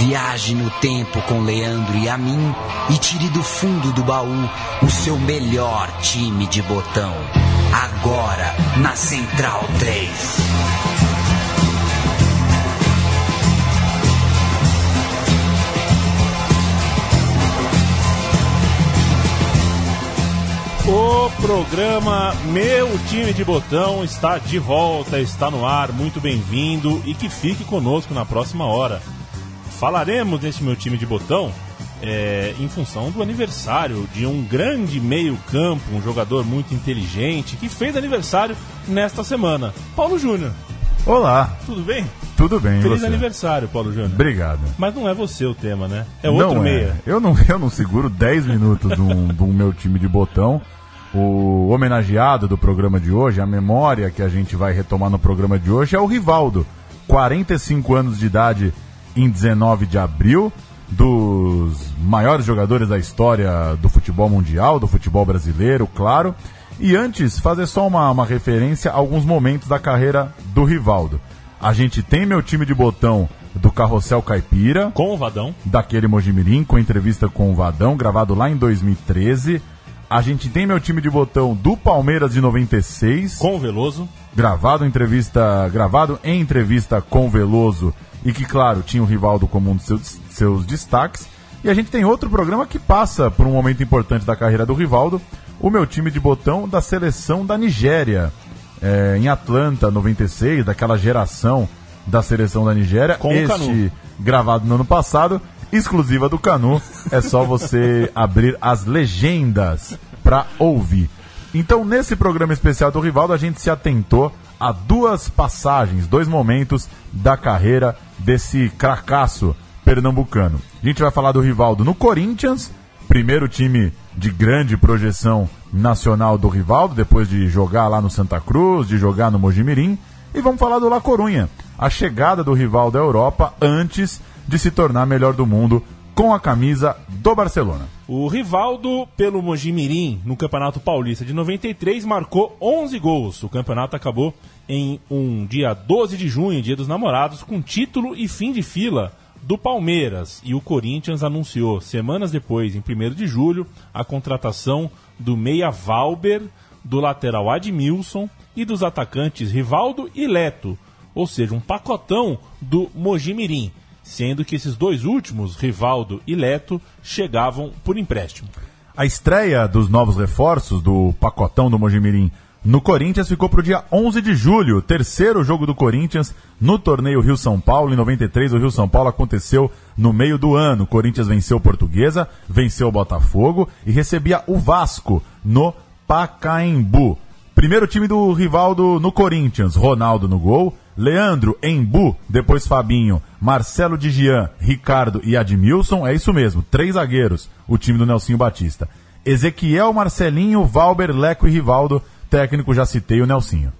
Viaje no tempo com Leandro e a mim e tire do fundo do baú o seu melhor time de botão. Agora na Central 3. O programa Meu Time de Botão está de volta, está no ar, muito bem-vindo e que fique conosco na próxima hora. Falaremos nesse Meu Time de Botão é, em função do aniversário de um grande meio-campo, um jogador muito inteligente que fez aniversário nesta semana, Paulo Júnior. Olá. Tudo bem? Tudo bem, Feliz você? aniversário, Paulo Júnior. Obrigado. Mas não é você o tema, né? É outro não meia. É. Eu, não, eu não seguro 10 minutos do, do meu time de botão. O homenageado do programa de hoje, a memória que a gente vai retomar no programa de hoje é o Rivaldo. 45 anos de idade em 19 de abril, dos maiores jogadores da história do futebol mundial, do futebol brasileiro, claro. E antes, fazer só uma, uma referência a alguns momentos da carreira do Rivaldo. A gente tem meu time de botão do Carrossel Caipira. Com o Vadão. Daquele Mojimirim, com entrevista com o Vadão, gravado lá em 2013. A gente tem meu time de botão do Palmeiras de 96. Com o Veloso. Gravado, entrevista, gravado em entrevista com o Veloso. E que, claro, tinha o Rivaldo como um dos seus, seus destaques. E a gente tem outro programa que passa por um momento importante da carreira do Rivaldo. O meu time de botão da seleção da Nigéria. É, em Atlanta, 96, daquela geração da seleção da Nigéria. Com este o Canu. gravado no ano passado exclusiva do Canu. É só você abrir as legendas para ouvir. Então, nesse programa especial do Rivaldo, a gente se atentou a duas passagens, dois momentos da carreira desse cracaço pernambucano. A gente vai falar do Rivaldo no Corinthians, primeiro time de grande projeção nacional do Rivaldo, depois de jogar lá no Santa Cruz, de jogar no Mojimirim. E vamos falar do La Corunha, a chegada do Rivaldo à Europa antes de se tornar melhor do mundo com a camisa do Barcelona. O Rivaldo, pelo Mojimirim, no Campeonato Paulista de 93, marcou 11 gols. O campeonato acabou em um dia 12 de junho, dia dos namorados, com título e fim de fila do Palmeiras. E o Corinthians anunciou, semanas depois, em 1 de julho, a contratação do meia Valber, do lateral Admilson e dos atacantes Rivaldo e Leto. Ou seja, um pacotão do Mojimirim sendo que esses dois últimos, Rivaldo e Leto, chegavam por empréstimo. A estreia dos novos reforços do pacotão do Mojimirim no Corinthians ficou para o dia 11 de julho, terceiro jogo do Corinthians no torneio Rio-São Paulo. Em 93, o Rio-São Paulo aconteceu no meio do ano. O Corinthians venceu o Portuguesa, venceu o Botafogo e recebia o Vasco no Pacaembu. Primeiro time do Rivaldo no Corinthians, Ronaldo no gol, Leandro, Embu, depois Fabinho, Marcelo de Gian, Ricardo e Admilson, é isso mesmo, três zagueiros, o time do Nelsinho Batista. Ezequiel, Marcelinho, Valber, Leco e Rivaldo, técnico já citei o Nelsinho.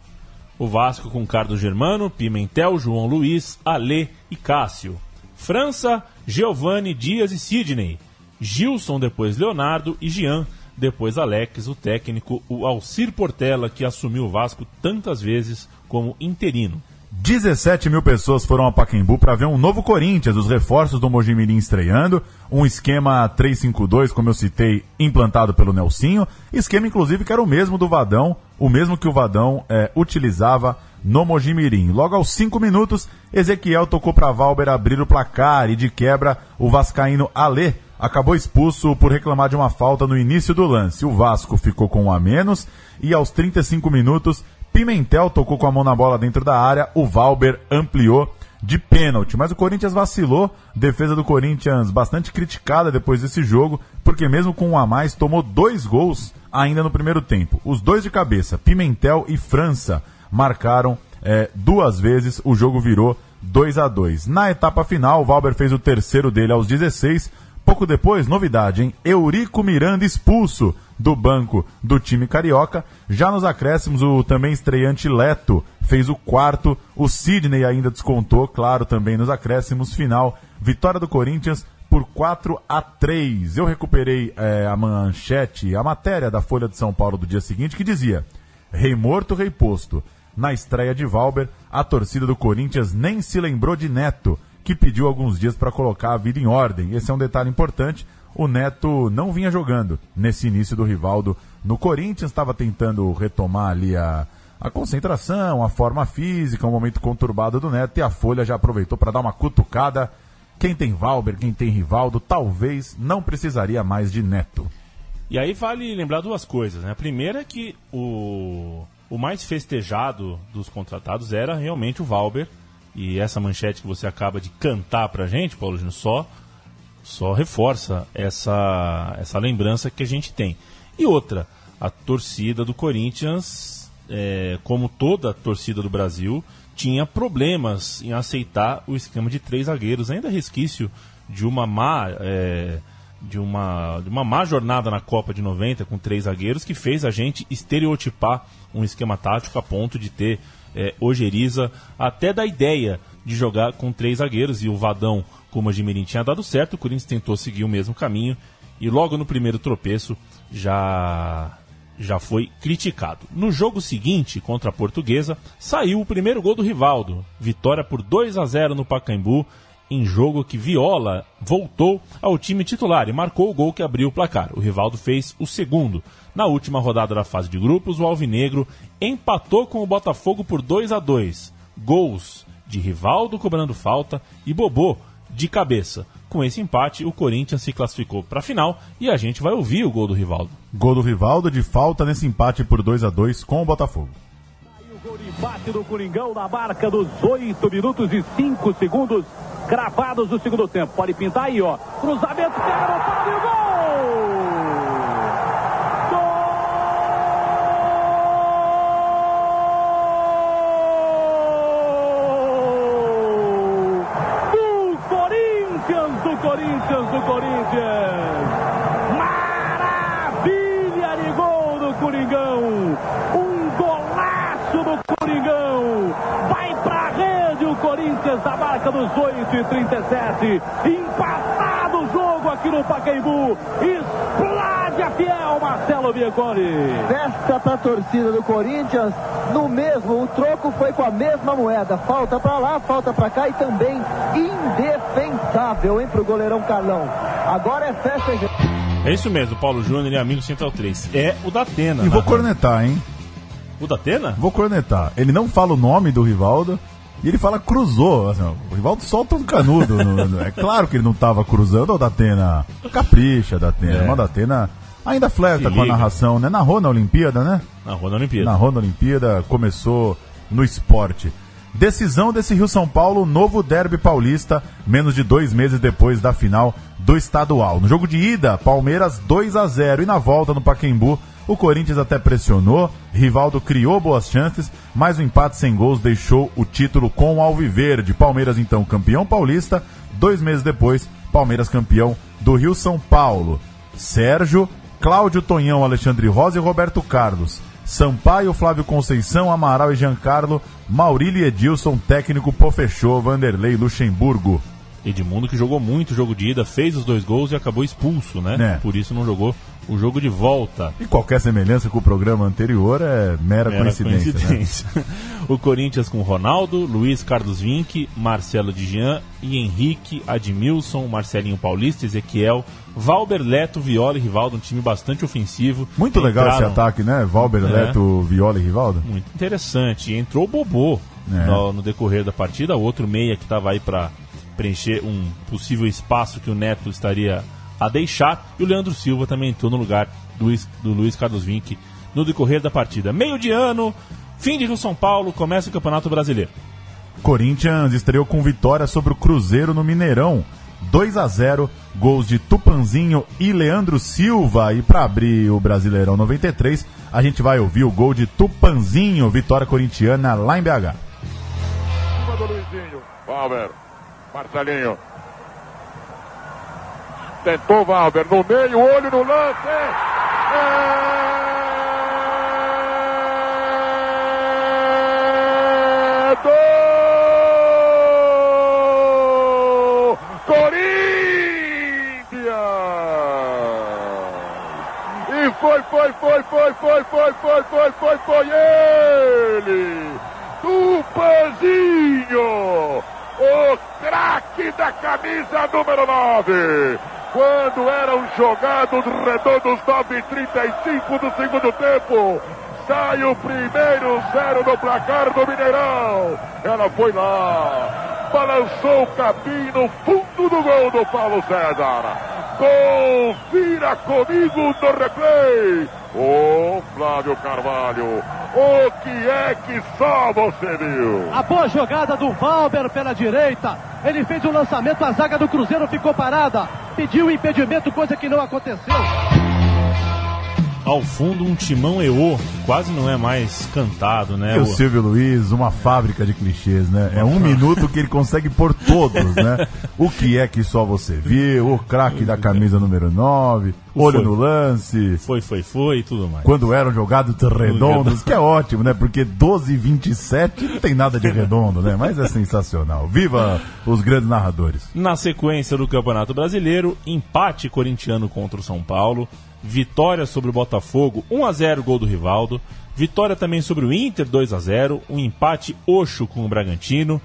O Vasco com Carlos Germano, Pimentel, João Luiz, Alê e Cássio. França, Giovanni, Dias e Sidney. Gilson, depois Leonardo e Gian, depois Alex, o técnico, o Alcir Portela, que assumiu o Vasco tantas vezes como interino. 17 mil pessoas foram a Pacaembu para ver um novo Corinthians, os reforços do Mojimirim estreando, um esquema 3-5-2, como eu citei, implantado pelo Nelsinho, esquema inclusive que era o mesmo do Vadão, o mesmo que o Vadão é, utilizava no Mojimirim. Logo aos 5 minutos, Ezequiel tocou para Valber abrir o placar e de quebra o vascaíno Alê acabou expulso por reclamar de uma falta no início do lance. O Vasco ficou com um a menos e aos 35 minutos Pimentel tocou com a mão na bola dentro da área, o Valber ampliou de pênalti, mas o Corinthians vacilou, defesa do Corinthians bastante criticada depois desse jogo, porque mesmo com um a mais tomou dois gols ainda no primeiro tempo. Os dois de cabeça, Pimentel e França, marcaram é, duas vezes, o jogo virou 2 a 2 Na etapa final, o Valber fez o terceiro dele aos 16, Pouco depois, novidade, hein? Eurico Miranda expulso do banco do time carioca. Já nos acréscimos, o também estreante Leto fez o quarto. O Sidney ainda descontou, claro, também nos acréscimos. Final, vitória do Corinthians por 4 a 3. Eu recuperei é, a manchete, a matéria da Folha de São Paulo do dia seguinte que dizia: Rei morto, rei posto. Na estreia de Valber, a torcida do Corinthians nem se lembrou de Neto que pediu alguns dias para colocar a vida em ordem. Esse é um detalhe importante. O Neto não vinha jogando nesse início do Rivaldo no Corinthians, estava tentando retomar ali a, a concentração, a forma física, um momento conturbado do Neto e a Folha já aproveitou para dar uma cutucada. Quem tem Valber, quem tem Rivaldo, talvez não precisaria mais de Neto. E aí vale lembrar duas coisas, né? A primeira é que o, o mais festejado dos contratados era realmente o Valber. E essa manchete que você acaba de cantar pra gente, Paulo Júnior, só, só reforça essa, essa lembrança que a gente tem. E outra, a torcida do Corinthians, é, como toda a torcida do Brasil, tinha problemas em aceitar o esquema de três zagueiros, ainda resquício de uma má. É, de uma, de uma má jornada na Copa de 90 com três zagueiros que fez a gente estereotipar um esquema tático a ponto de ter é, ojeriza até da ideia de jogar com três zagueiros e o Vadão, como a Jimirim tinha dado certo, o Corinthians tentou seguir o mesmo caminho e logo no primeiro tropeço já já foi criticado. No jogo seguinte, contra a Portuguesa, saiu o primeiro gol do Rivaldo. Vitória por 2 a 0 no Pacaembu em jogo que Viola voltou ao time titular e marcou o gol que abriu o placar. O Rivaldo fez o segundo. Na última rodada da fase de grupos, o Alvinegro empatou com o Botafogo por 2 a 2. Gols de Rivaldo cobrando falta e Bobô de cabeça. Com esse empate, o Corinthians se classificou para a final e a gente vai ouvir o gol do Rivaldo. Gol do Rivaldo de falta nesse empate por 2 a 2 com o Botafogo. O gol de empate do Coringão na marca dos 8 minutos e 5 segundos gravados do segundo tempo. Pode pintar aí, ó. Cruzamento, pau e gol! Corinthians, do Corinthians, do Corinthians! Maravilha de gol do Coringão! Um golaço do Coringão! Vai pra rede o Corinthians da marca dos 8 e 37. Empatado o jogo aqui no Pacaembu. Explode a fiel Marcelo Bianconi. Festa pra torcida do Corinthians. No mesmo, o troco foi com a mesma moeda. Falta pra lá, falta pra cá e também indefensável, hein, pro goleirão Carlão. Agora é festa. É isso mesmo, Paulo Júnior e amigo Central 3. É o da Atena. E vou cornetar, hein? O da Atena? Vou cornetar. Ele não fala o nome do Rivaldo e ele fala cruzou. Assim, o Rivaldo solta um canudo. no- é claro que ele não tava cruzando. O Datena capricha, Datena. É. Mas Datena ainda flerta com a narração, né? Narrou na Olimpíada, né? Na Rua da Olimpíada. Narrou na Olimpíada, começou no esporte. Decisão desse Rio-São Paulo, novo derby paulista, menos de dois meses depois da final do estadual. No jogo de ida, Palmeiras 2 a 0 e na volta no Paquembu, o Corinthians até pressionou, Rivaldo criou boas chances, mas o empate sem gols deixou o título com o Alviverde. Palmeiras então campeão paulista, dois meses depois, Palmeiras campeão do Rio-São Paulo. Sérgio, Cláudio Tonhão, Alexandre Rosa e Roberto Carlos. Sampaio, Flávio Conceição, Amaral e Giancarlo, Maurílio e Edilson, técnico Pofechô, Vanderlei Luxemburgo. Edmundo que jogou muito o jogo de ida, fez os dois gols e acabou expulso, né? É. Por isso não jogou o jogo de volta. E qualquer semelhança com o programa anterior é mera, Era coincidência. né? coincidência. o Corinthians com Ronaldo, Luiz Carlos Vinck, Marcelo Dijan e Henrique, Admilson, Marcelinho Paulista, Ezequiel, Valber Leto, Viola e Rivaldo, um time bastante ofensivo. Muito legal esse Entraram- ataque, né? Valber, É. Leto, Viola e Rivaldo. Muito interessante. Entrou o Bobô É. no, no decorrer da partida, outro meia que estava aí para preencher um possível espaço que o Neto estaria a deixar. E o Leandro Silva também entrou no lugar do, Luiz- do Luiz Carlos Vinck no decorrer da partida. Meio de ano, fim de Rio São Paulo, começa o Campeonato Brasileiro. Corinthians estreou com vitória sobre o Cruzeiro no Mineirão. 2 a 0 gols de Tupanzinho e Leandro Silva. E para abrir o Brasileirão 93, a gente vai ouvir o gol de Tupanzinho, vitória corintiana lá em BH. cima do Luizinho. Valber. Marcelinho. Tentou Valber no meio, olho no lance. É do Corinthians! E foi, foi, foi, foi, foi, foi, foi, foi, foi, foi ele! Tupanzinho! O craque da camisa número 9. Quando eram jogados redondos 9 e 35 do segundo tempo. Sai o primeiro zero no placar do Mineirão. Ela foi lá, balançou o capim no fundo do gol do Paulo César. Confira comigo no replay. Ô Flávio Carvalho, o que é que só você viu? A boa jogada do Valber pela direita. Ele fez o um lançamento, a zaga do Cruzeiro ficou parada. Pediu o impedimento, coisa que não aconteceu ao fundo um timão EO, quase não é mais cantado, né? E o Silvio Luiz, uma fábrica de clichês, né? É um minuto que ele consegue pôr todos, né? O que é que só você viu, o craque da camisa número 9, olho foi. no lance. Foi, foi, foi e tudo mais. Quando eram jogados redondos, que é ótimo, né? Porque 12 e 27 não tem nada de redondo, né? Mas é sensacional. Viva os grandes narradores. Na sequência do Campeonato Brasileiro, empate corintiano contra o São Paulo vitória sobre o Botafogo, 1 a 0 gol do Rivaldo, vitória também sobre o Inter, 2 a 0 um empate oxo com o Bragantino,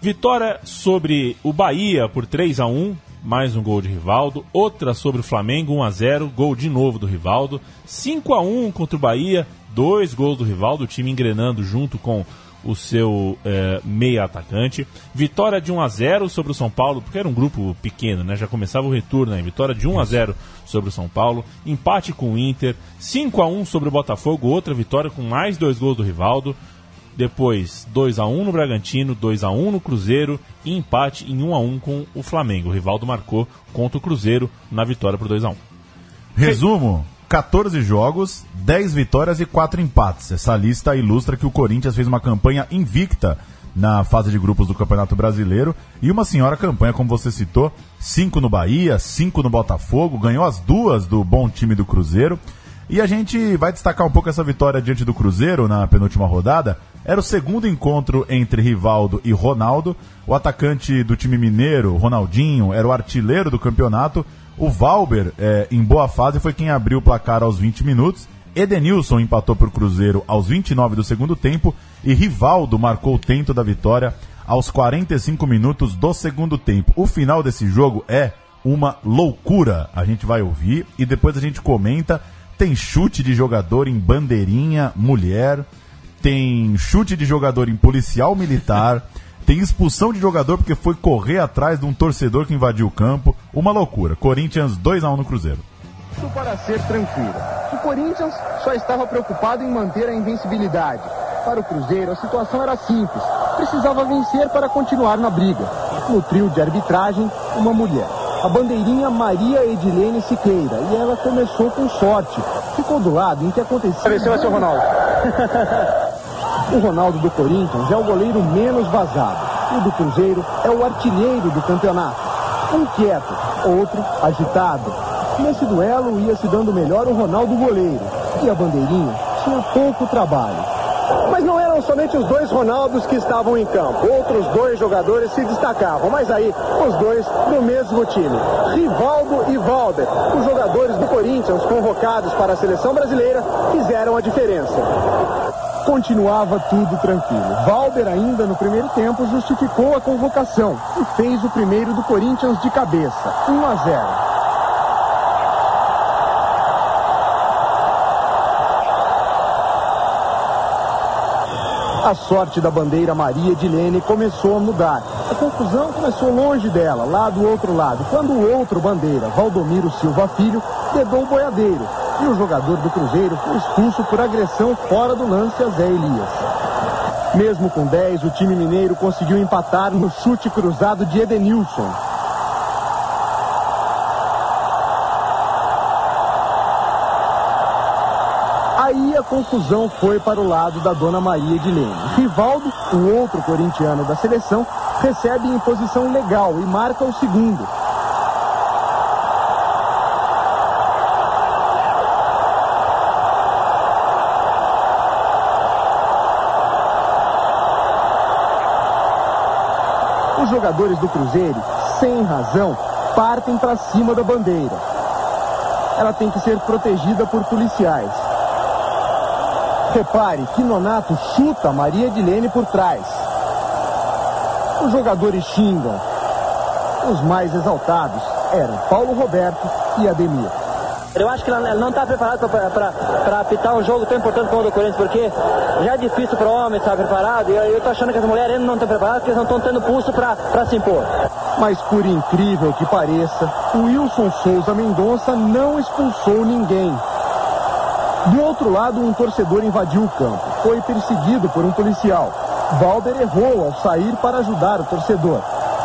vitória sobre o Bahia por 3 a 1 mais um gol de Rivaldo, outra sobre o Flamengo, 1 a 0 gol de novo do Rivaldo, 5 a 1 contra o Bahia, dois gols do Rivaldo, o time engrenando junto com o seu é, meia atacante. Vitória de 1 a 0 sobre o São Paulo, porque era um grupo pequeno, né? Já começava o retorno, né? Vitória de 1 a 0 sobre o São Paulo. Empate com o Inter. 5 a 1 sobre o Botafogo, outra vitória com mais dois gols do Rivaldo. Depois 2 a 1 no Bragantino, 2 a 1 no Cruzeiro e empate em 1 a 1 com o Flamengo. O Rivaldo marcou contra o Cruzeiro na vitória por 2 a 1. Resumo: 14 jogos, 10 vitórias e 4 empates. Essa lista ilustra que o Corinthians fez uma campanha invicta na fase de grupos do Campeonato Brasileiro e uma senhora campanha, como você citou, 5 no Bahia, 5 no Botafogo, ganhou as duas do bom time do Cruzeiro. E a gente vai destacar um pouco essa vitória diante do Cruzeiro na penúltima rodada. Era o segundo encontro entre Rivaldo e Ronaldo. O atacante do time mineiro, Ronaldinho, era o artilheiro do campeonato o Valber, é, em boa fase, foi quem abriu o placar aos 20 minutos. Edenilson empatou para o Cruzeiro aos 29 do segundo tempo e Rivaldo marcou o tento da vitória aos 45 minutos do segundo tempo. O final desse jogo é uma loucura. A gente vai ouvir e depois a gente comenta. Tem chute de jogador em bandeirinha mulher, tem chute de jogador em policial militar. Tem expulsão de jogador porque foi correr atrás de um torcedor que invadiu o campo. Uma loucura. Corinthians 2 a 1 no Cruzeiro. Tudo para ser tranquilo. O Corinthians só estava preocupado em manter a invencibilidade. Para o Cruzeiro, a situação era simples. Precisava vencer para continuar na briga. No trio de arbitragem, uma mulher. A bandeirinha Maria Edilene Siqueira. E ela começou com sorte. Ficou do lado em que acontecia. Apareceu seu Ronaldo. O Ronaldo do Corinthians é o goleiro menos vazado. O do Cruzeiro é o artilheiro do campeonato. Um quieto, outro agitado. Nesse duelo ia se dando melhor o Ronaldo goleiro. E a bandeirinha tinha pouco trabalho. Mas não eram somente os dois Ronaldos que estavam em campo. Outros dois jogadores se destacavam. Mas aí, os dois no mesmo time. Rivaldo e Valber, os jogadores do Corinthians convocados para a seleção brasileira, fizeram a diferença continuava tudo tranquilo. Valber, ainda no primeiro tempo, justificou a convocação e fez o primeiro do Corinthians de cabeça, 1 a 0. A sorte da bandeira Maria de Lene começou a mudar. A confusão começou longe dela, lá do outro lado, quando o outro bandeira, Valdomiro Silva Filho, dedou o boiadeiro e o jogador do Cruzeiro foi expulso por agressão fora do lance a Zé Elias. Mesmo com 10, o time mineiro conseguiu empatar no chute cruzado de Edenilson. Aí a confusão foi para o lado da Dona Maria de Leme. Rivaldo, um outro corintiano da seleção, recebe em posição legal e marca o segundo. Jogadores do Cruzeiro, sem razão, partem para cima da bandeira. Ela tem que ser protegida por policiais. Repare que Nonato chuta Maria Edilene por trás. Os jogadores xingam. Os mais exaltados eram Paulo Roberto e Ademir. Eu acho que ela não está preparado para apitar um jogo tão importante como o do Corinthians, porque já é difícil para o homem estar preparado. E eu estou achando que as mulheres ainda não estão preparadas, porque não estão tendo pulso para se impor. Mas por incrível que pareça, o Wilson Souza Mendonça não expulsou ninguém. Do outro lado, um torcedor invadiu o campo. Foi perseguido por um policial. Valber errou ao sair para ajudar o torcedor.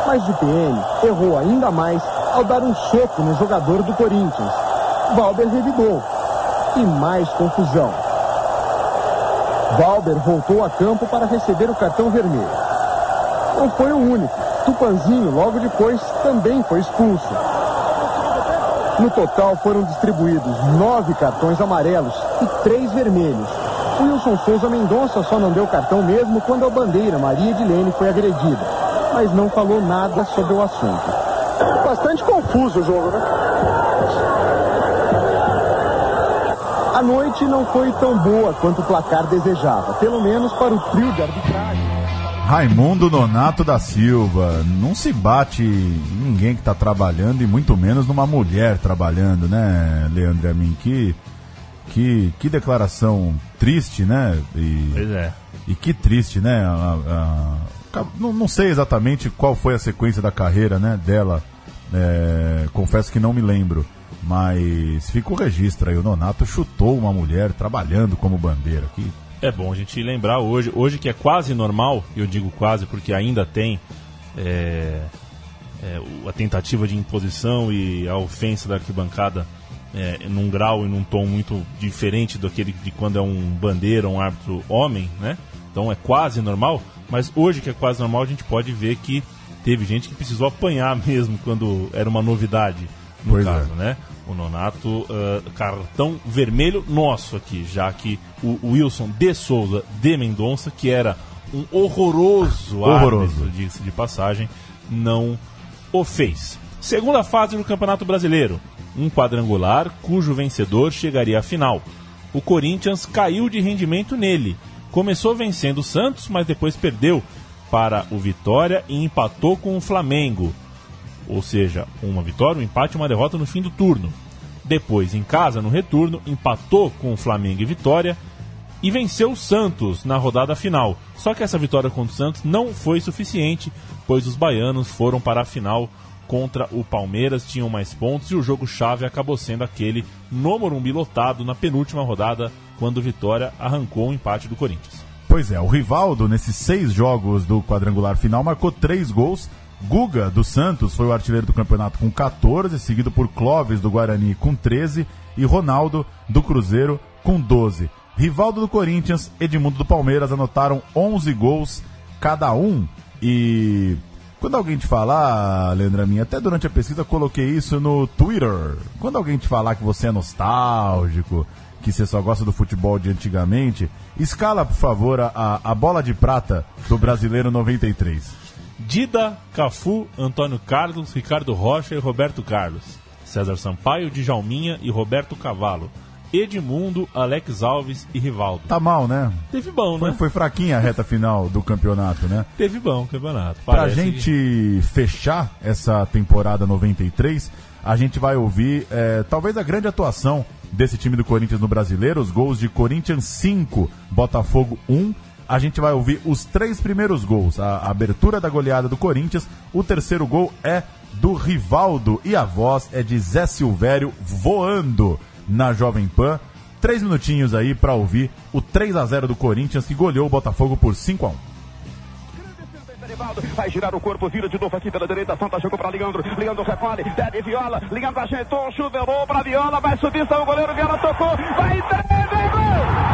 Mas o PM errou ainda mais ao dar um soco no jogador do Corinthians. Valber revidou. E mais confusão. Valber voltou a campo para receber o cartão vermelho. Não foi o único. Tupanzinho, logo depois, também foi expulso. No total foram distribuídos nove cartões amarelos e três vermelhos. Wilson Souza Mendonça só não deu cartão mesmo quando a bandeira Maria Edilene foi agredida, mas não falou nada sobre o assunto. Bastante confuso o jogo, né? A noite não foi tão boa quanto o placar desejava, pelo menos para o trio de arbitragem. Raimundo Nonato da Silva. Não se bate em ninguém que está trabalhando e muito menos numa mulher trabalhando, né, Leandro Amin? Que, que, que declaração triste, né? E, Pois é. e que triste, né? A- a- não, não sei exatamente qual foi a sequência da carreira né, dela. É, confesso que não me lembro. Mas fica o registro aí. O Nonato chutou uma mulher trabalhando como bandeira. Que É bom a gente lembrar hoje, hoje que é quase normal, eu digo quase porque ainda tem é, é, a tentativa de imposição e a ofensa da arquibancada é, num grau e num tom muito diferente daquele de quando é um bandeira, um árbitro homem, né? Então é quase normal, mas hoje que é quase normal a gente pode ver que teve gente que precisou apanhar mesmo quando era uma novidade no Pois é. caso, né? O Nonato, ah, cartão vermelho nosso aqui, já que o Wilson de Souza de Mendonça, que era um horroroso, Horroroso. árbitro, diga-se de passagem, não o fez. Segunda fase do Campeonato Brasileiro, um quadrangular cujo vencedor chegaria à final. O Corinthians caiu de rendimento nele. Começou vencendo o Santos, mas depois perdeu para o Vitória e empatou com o Flamengo ou seja, uma vitória, um empate e uma derrota no fim do turno. Depois, em casa, no retorno, empatou com o Flamengo e Vitória e venceu o Santos na rodada final. Só que essa vitória contra o Santos não foi suficiente, pois os baianos foram para a final contra o Palmeiras, tinham mais pontos e o jogo-chave acabou sendo aquele no Morumbi lotado na penúltima rodada, quando Vitória arrancou o empate do Corinthians. Pois é, o Rivaldo, nesses seis jogos do quadrangular final, marcou três gols. Guga, do Santos, foi o artilheiro do campeonato com 14, seguido por Clóvis, do Guarani, com 13, e Ronaldo, do Cruzeiro, com 12. Rivaldo do Corinthians, Edmundo do Palmeiras anotaram 11 gols cada um. E quando alguém te falar, Leandra minha, até durante a pesquisa coloquei isso no Twitter. Quando alguém te falar que você é nostálgico, que você só gosta do futebol de antigamente, escala, por favor, a, a bola de prata do brasileiro 93. Dida, Cafu, Antônio Carlos, Ricardo Rocha e Roberto Carlos. César Sampaio, Djalminha e Roberto Cavalo. Edmundo, Alex Alves e Rivaldo. Tá mal, né? Teve bom, Foi, né? foi fraquinha a reta final do campeonato, né? Teve bom o campeonato. Pra Parece que- gente fechar essa temporada 93, a gente vai ouvir é, talvez a grande atuação desse time do Corinthians no brasileiro, os gols de Corinthians 5, Botafogo 1. A gente vai ouvir os três primeiros gols, a, abertura da goleada do Corinthians, o terceiro gol é do Rivaldo e a voz é de Zé Silvério voando na Jovem Pan. Três minutinhos aí pra ouvir o 3 a 0 do Corinthians que goleou o Botafogo por 5 a 1 Erivaldo vai girar o corpo, vira de novo aqui pela direita. Santa jogou para Leandro. Leandro recolhe, pede Viola. Leandro ajeitou, chuveirou para Viola. Vai subir, saiu o goleiro. Viola tocou. Vai, treme, gol!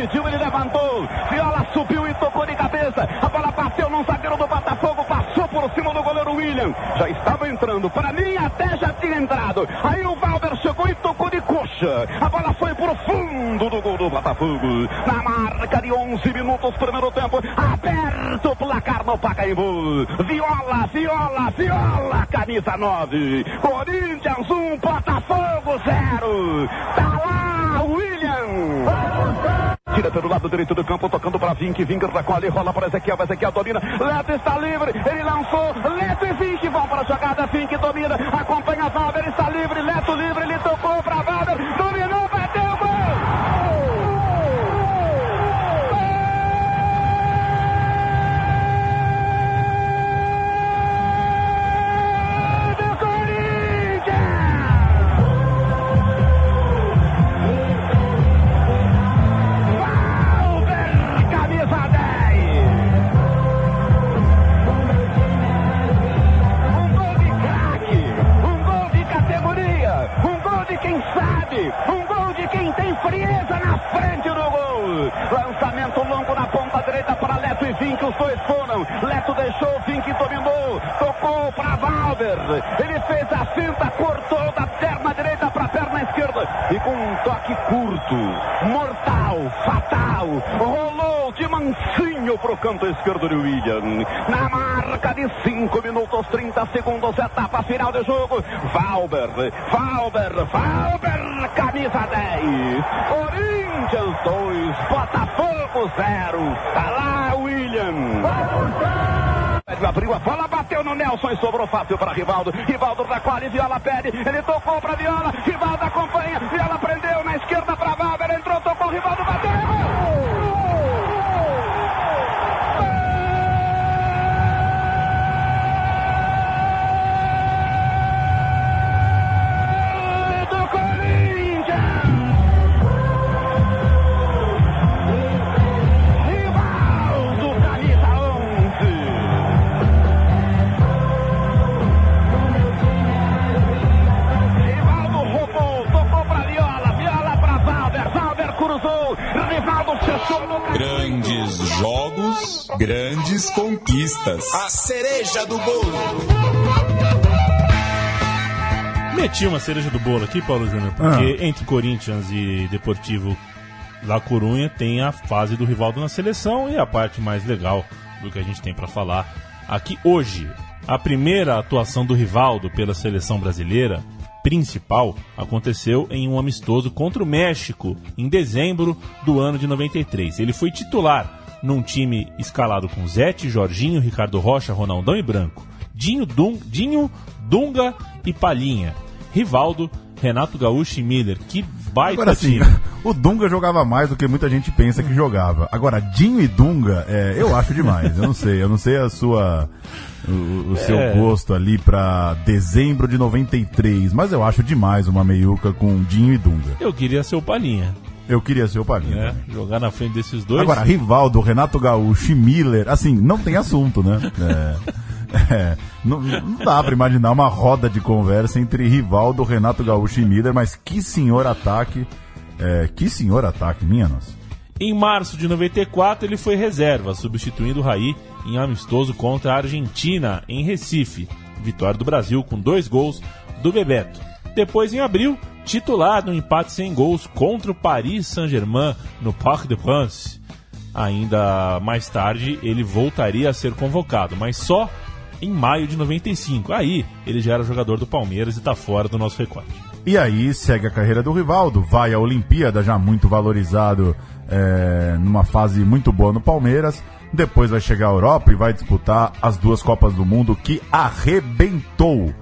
Pediu, ele levantou. Viola subiu e tocou de cabeça. A bola bateu num zagueiro do Botafogo, passou por cima do goleiro William. Já estava entrando. Para mim, até já tinha entrado. Aí o Valber chegou e tocou de coxa. A bola foi pro fundo do gol do Botafogo. Na marca de 11 minutos, primeiro tempo. Aberto o placar no Pacaembu. Viola, viola, viola. Camisa 9. Corinthians 1, Botafogo 0. Tá lá, William. Tira pelo lado direito do campo, tocando para Vink. Vink recolhe, rola para Ezequiel. Ezequiel domina. Leto está livre. Ele lançou. Leto e Vink vão para a jogada. Vink domina. Acompanha Valber. Está Longo na ponta direita para Leto e Vink, os dois foram. Leto deixou, Vink dominou, tocou para Valber. Ele fez a cinta, cortou da perna direita para a perna esquerda e com um toque curto, mortal, fatal, rolou de mansinho pro canto esquerdo de William. Na marca de 5 minutos 30 segundos, etapa final do jogo. Valber, Valber, Valber, camisa 10. Corinthians 2, Botafogo 0. Tá lá, William. Abriu a bola, bateu no Nelson e sobrou fácil para Rivaldo. Rivaldo recolhe, Viola pede, ele tocou para Viola, Rivaldo acompanha, Viola prendeu grandes conquistas. A cereja do bolo. Meti uma cereja do bolo aqui, Paulo Júnior, porque entre Corinthians e Deportivo La Corunha tem a fase do Rivaldo na seleção e a parte mais legal do que a gente tem pra falar aqui hoje. A primeira atuação do Rivaldo pela seleção brasileira principal aconteceu em um amistoso contra o México em dezembro do ano de 93. Ele foi titular num time escalado com Zete, Jorginho, Ricardo Rocha, Ronaldão e Branco, Dinho, Dun, Dinho Dunga e Palhinha, Rivaldo, Renato Gaúcho e Miller. Que baita Agora sim, time. o Dunga jogava mais do que muita gente pensa que jogava. Agora, Dinho e Dunga, é, eu acho demais. Eu não sei, eu não sei a sua. O, o seu É. gosto ali pra dezembro de 93, mas eu acho demais uma meiuca com Dinho e Dunga. Eu queria ser o Palhinha, Eu queria ser o Palinha. né? Jogar na frente desses dois. Agora, Rivaldo, Renato Gaúcho e Miller, assim, não tem assunto, né? É, é, não, não dá pra imaginar uma roda de conversa entre Rivaldo, Renato Gaúcho e Miller, mas que senhor ataque. é, que senhor ataque, minha nossa. Em março de 94, ele foi reserva, substituindo o Raí em amistoso contra a Argentina, em Recife. Vitória do Brasil com dois gols do Bebeto. Depois, em abril, titular no empate sem gols contra o Paris Saint-Germain no Parc des Princes. Ainda mais tarde, ele voltaria a ser convocado, mas só em maio de 95. Aí, ele já era jogador do Palmeiras e está fora do nosso recorte. E aí segue a carreira do Rivaldo, vai à Olimpíada, já muito valorizado, é, numa fase muito boa no Palmeiras. Depois vai chegar à Europa e vai disputar as duas Copas do Mundo que arrebentou.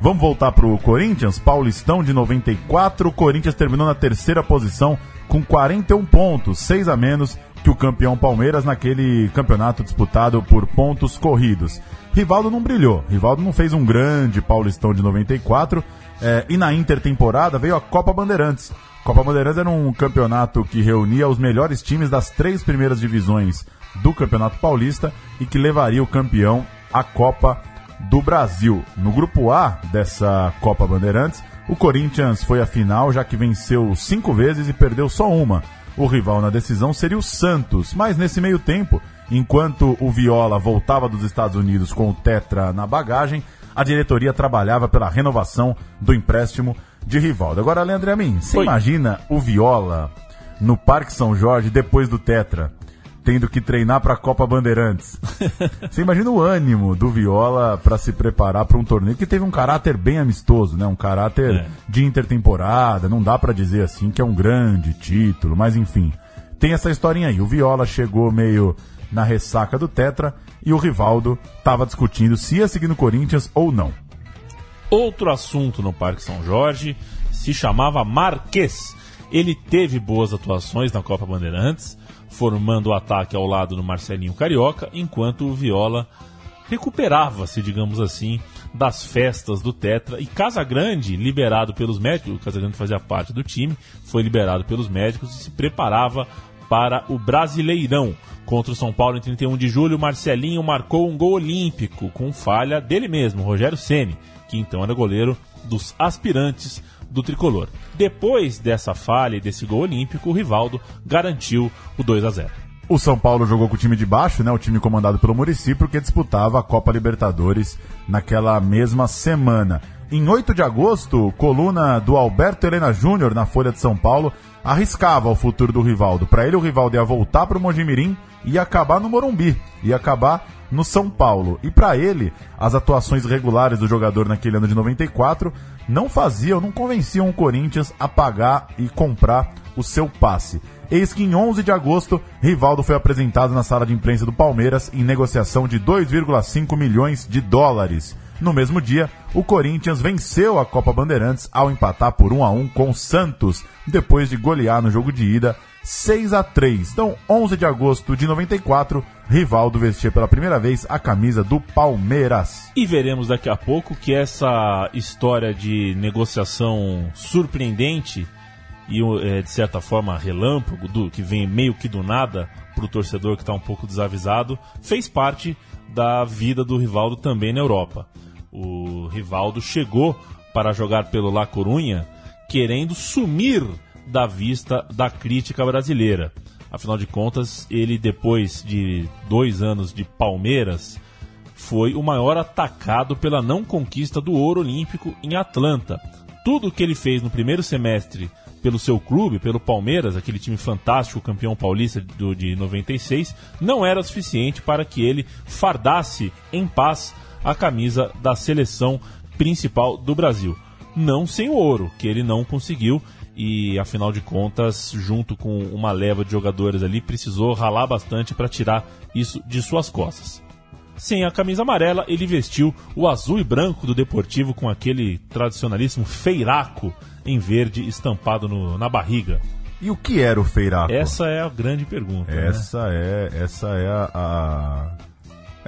Vamos voltar pro Corinthians, Paulistão de 94. O Corinthians terminou na terceira posição com 41 pontos, 6 a menos que o campeão Palmeiras naquele campeonato disputado por pontos corridos. Rivaldo não brilhou, Rivaldo não fez um grande Paulistão de 94. É, e na intertemporada veio a Copa Bandeirantes. Copa Bandeirantes era um campeonato que reunia os melhores times das três primeiras divisões do Campeonato Paulista e que levaria o campeão à Copa do Brasil. No grupo A dessa Copa Bandeirantes, o Corinthians foi à final, já que venceu cinco vezes e perdeu só uma. O rival na decisão seria o Santos, mas nesse meio tempo Enquanto o Viola voltava dos Estados Unidos com o Tetra na bagagem, a diretoria trabalhava pela renovação do empréstimo de Rivaldo. Agora, Leandro Amin, você Oi. imagina o Viola no Parque São Jorge depois do Tetra, tendo que treinar para a Copa Bandeirantes? Você imagina o ânimo do Viola para se preparar para um torneio que teve um caráter bem amistoso, né? Um caráter É. de intertemporada, não dá para dizer assim que é um grande título, mas enfim. Tem essa historinha aí. O Viola chegou meio na ressaca do Tetra e o Rivaldo estava discutindo se ia seguir no Corinthians ou não. Outro assunto no Parque São Jorge se chamava Marquês. Ele teve boas atuações na Copa Bandeirantes, formando o ataque ao lado do Marcelinho Carioca, enquanto o Viola recuperava-se, digamos assim, das festas do Tetra. E Casagrande, liberado pelos médicos, o Casagrande fazia parte do time, foi liberado pelos médicos e se preparava para o Brasileirão. Contra o São Paulo em 31 de julho, Marcelinho marcou um gol olímpico com falha dele mesmo, Rogério Ceni, que então era goleiro dos aspirantes do tricolor. Depois dessa falha e desse gol olímpico, o Rivaldo garantiu o 2 a 0. O São Paulo jogou com o time de baixo, né? O time comandado pelo Murici, porque disputava a Copa Libertadores naquela mesma semana. Em 8 de agosto, coluna do Alberto Helena Júnior na Folha de São Paulo arriscava o futuro do Rivaldo. Para ele, o Rivaldo ia voltar para o Mojimirim e acabar no Morumbi, ia acabar no São Paulo. E para ele, as atuações regulares do jogador naquele ano de 94 não faziam, não convenciam o Corinthians a pagar e comprar o seu passe. Eis que em 11 de agosto, Rivaldo foi apresentado na sala de imprensa do Palmeiras em negociação de 2,5 milhões de dólares. No mesmo dia, o Corinthians venceu a Copa Bandeirantes ao empatar por 1 a 1 com o Santos, depois de golear no jogo de ida 6 a 3. Então, 11 de agosto de 94, Rivaldo vestia pela primeira vez a camisa do Palmeiras. E veremos daqui a pouco que essa história de negociação surpreendente e eh, de certa forma relâmpago, do, que vem meio que do nada para o torcedor que está um pouco desavisado, fez parte da vida do Rivaldo também na Europa. O Rivaldo chegou para jogar pelo La Corunha querendo sumir da vista da crítica brasileira. Afinal de contas, ele depois de dois anos de Palmeiras foi o maior atacado pela não conquista do ouro olímpico em Atlanta. Tudo o que ele fez no primeiro semestre pelo seu clube, pelo Palmeiras, aquele time fantástico, campeão paulista do, de 96, não era suficiente para que ele fardasse em paz a camisa da seleção principal do Brasil. Não sem o ouro, que ele não conseguiu e afinal de contas, junto com uma leva de jogadores ali, precisou ralar bastante para tirar isso de suas costas. Sem a camisa amarela, ele vestiu o azul e branco do Deportivo com aquele tradicionalíssimo feiraco em verde estampado no- na barriga. E o que era o Feiraco? Essa é a grande pergunta. né? Essa é, essa é a-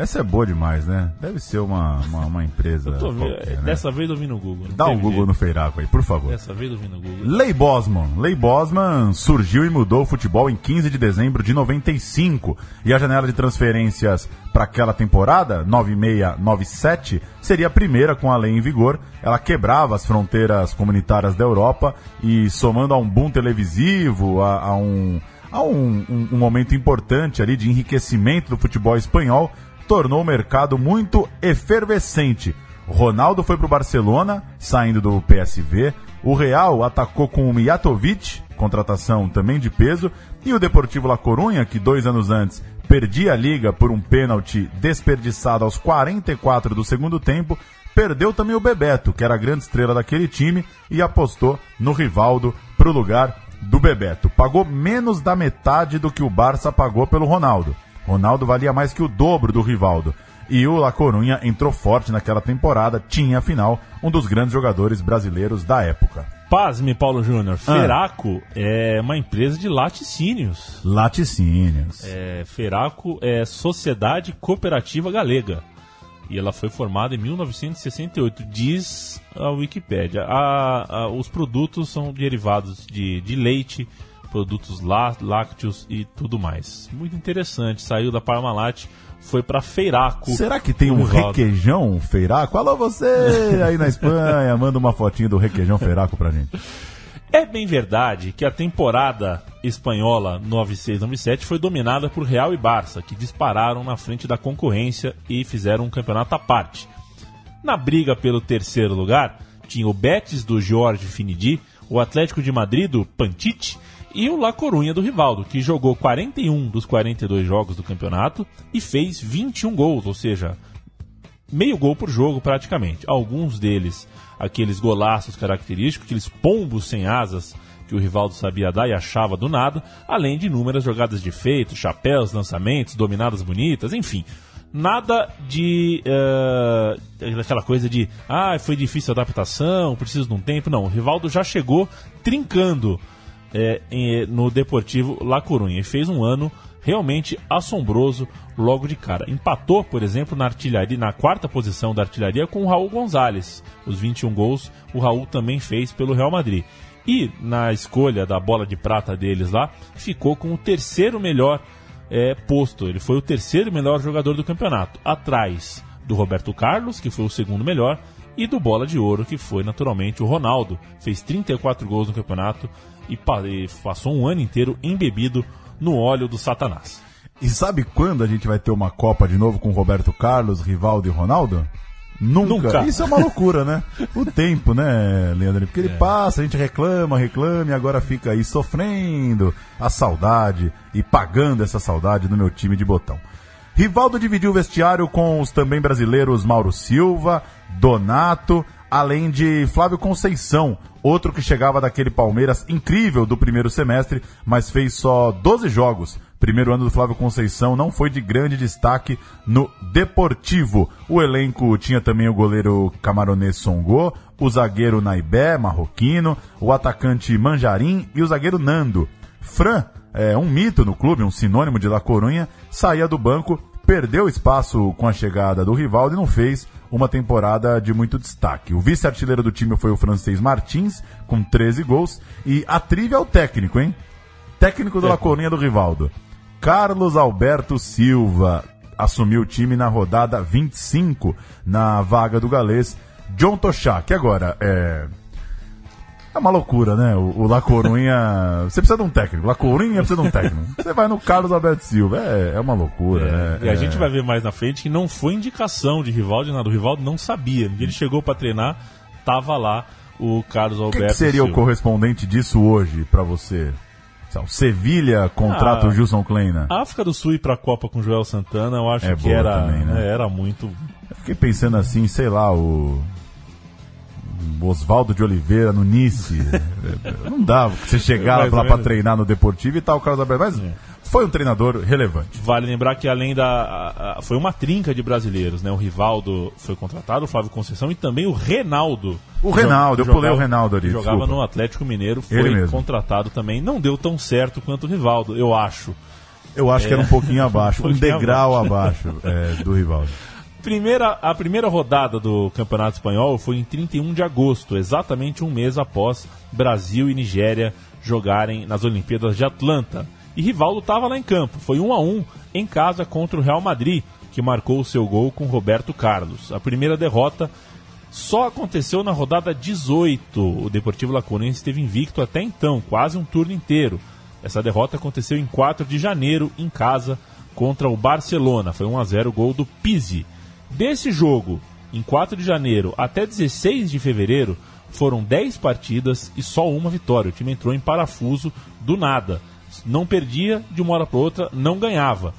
Essa é boa demais, né? Deve ser uma, uma, uma empresa. Vendo- qualquer, né? Dessa vez eu vi no Google. Dá um Google jeito. no Feiraco aí, por favor. Dessa vez eu vi no Google. Lei Bosman. Lei Bosman surgiu e mudou o futebol em 15 de dezembro de 95. E a janela de transferências para aquela temporada, 96-97, seria a primeira com a lei em vigor. Ela quebrava as fronteiras comunitárias da Europa e, somando a um boom televisivo, a, a um, a um, um- um momento importante ali de enriquecimento do futebol espanhol, tornou o mercado muito efervescente. Ronaldo foi para o Barcelona, saindo do PSV. O Real atacou com o Mijatovic, contratação também de peso. E o Deportivo La Corunha, que dois anos antes perdia a liga por um pênalti desperdiçado aos 44 do segundo tempo, perdeu também o Bebeto, que era a grande estrela daquele time, e apostou no Rivaldo para o lugar do Bebeto. Pagou menos da metade do que o Barça pagou pelo Ronaldo. Ronaldo valia mais que o dobro do Rivaldo. E o La Corunha entrou forte naquela temporada, tinha afinal um dos grandes jogadores brasileiros da época. Pasme, Paulo Júnior. Ah. Feraco é uma empresa de laticínios. Laticínios. É, Feraco é Sociedade Cooperativa Galega. E ela foi formada em 1968, diz a Wikipédia. A- a- os produtos são derivados de, de leite, produtos lá, lácteos e tudo mais. Muito interessante. Saiu da Parmalat, foi para Feiraco. Será que tem um Rivaldo. requeijão feiraco? Alô você aí na Espanha, manda uma fotinha do requeijão feiraco pra gente. É bem verdade que a temporada espanhola 96-97 foi dominada por Real e Barça, que dispararam na frente da concorrência e fizeram um campeonato à parte. Na briga pelo terceiro lugar, tinha o Betis do Jorge Finidi, o Atlético de Madrid do Pantite e o La Corunha do Rivaldo, que jogou 41 dos 42 jogos do campeonato e fez 21 gols, ou seja, meio gol por jogo praticamente. Alguns deles, aqueles golaços característicos, aqueles pombos sem asas que o Rivaldo sabia dar e achava do nada, além de inúmeras jogadas de feito, chapéus, lançamentos, dominadas bonitas, enfim. Nada de. Uh, aquela coisa de. Ah, foi difícil a adaptação, preciso de um tempo. Não, o Rivaldo já chegou trincando é, em, no Deportivo La Coruña e fez um ano realmente assombroso logo de cara. Empatou, por exemplo, na artilharia, na quarta posição da artilharia com o Raul Gonzalez. Os 21 gols o Raul também fez pelo Real Madrid. E na escolha da bola de prata deles lá, ficou com o terceiro melhor é, posto. Ele foi o terceiro melhor jogador do campeonato, atrás do Roberto Carlos, que foi o segundo melhor, e do Bola de Ouro, que foi naturalmente o Ronaldo. Fez 34 gols no campeonato e, e passou um ano inteiro embebido no óleo do Satanás. E sabe quando a gente vai ter uma Copa de novo com Roberto Carlos, Rivaldo e Ronaldo? Nunca. Nunca. Isso é uma loucura, né? O tempo, né, Leandro? Porque ele é. passa, a gente reclama, reclama e agora fica aí sofrendo a saudade e pagando essa saudade no meu time de botão. Rivaldo dividiu o vestiário com os também brasileiros Mauro Silva, Donato, além de Flávio Conceição, outro que chegava daquele Palmeiras incrível do primeiro semestre, mas fez só 12 jogos. Primeiro ano do Flávio Conceição não foi de grande destaque no Deportivo. O elenco tinha também o goleiro camaronês Songo, o zagueiro Naibé, marroquino, o atacante Manjarim e o zagueiro Nando. Fran, é, um mito no clube, um sinônimo de La Corunha, saía do banco, perdeu espaço com a chegada do Rivaldo e não fez uma temporada de muito destaque. O vice-artilheiro do time foi o francês Martins, com 13 gols. E a trilha é o técnico, hein? Técnico da. Laconinha do Rivaldo. Carlos Alberto Silva assumiu o time na rodada 25, na vaga do galês John Tochá, que agora é é uma loucura, né? O, o La Corunha. Você precisa de um técnico. La Corunha precisa de um técnico. Você vai no Carlos Alberto Silva. É, é uma loucura, é, né? E a é... gente vai ver mais na frente que não foi indicação de Rivaldo nada. O Rivaldo não sabia. Ele chegou para treinar, tava lá o Carlos Alberto. O que, que seria Silva. o correspondente disso hoje para você? Sevilha contrata ah, o Gilson Kleina. A África do Sul ir pra Copa com o Joel Santana, eu acho é que era, também, né? era muito. Eu fiquei pensando assim, sei lá, o Oswaldo de Oliveira no Nice. não dava você chegar lá para treinar no Deportivo e tal, o Carlos Alberto. Mas é. foi um treinador relevante. Vale lembrar que além da. A, a, foi uma trinca de brasileiros, né? O Rivaldo foi contratado, o Flávio Conceição e também o Renaldo. O Renaldo, eu jogava, pulei o Renaldo ali. Jogava desculpa. no Atlético Mineiro, foi contratado também. Não deu tão certo quanto o Rivaldo, eu acho. Eu acho é. que era um pouquinho abaixo, um, um degrau abaixo, abaixo é, do Rivaldo. Primeira, a primeira rodada do Campeonato Espanhol foi em 31 de agosto, exatamente um mês após Brasil e Nigéria jogarem nas Olimpíadas de Atlanta. E Rivaldo estava lá em campo. Foi 1 a 1 em casa contra o Real Madrid, que marcou o seu gol com Roberto Carlos. A primeira derrota só aconteceu na rodada 18. O Deportivo Laconense esteve invicto até então, quase um turno inteiro. Essa derrota aconteceu em 4 de janeiro, em casa, contra o Barcelona. Foi 1 a 0 gol do Pizzi. Desse jogo, em 4 de janeiro até 16 de fevereiro, foram 10 partidas e só uma vitória. O time entrou em parafuso do nada. Não perdia de uma hora para outra, não ganhava.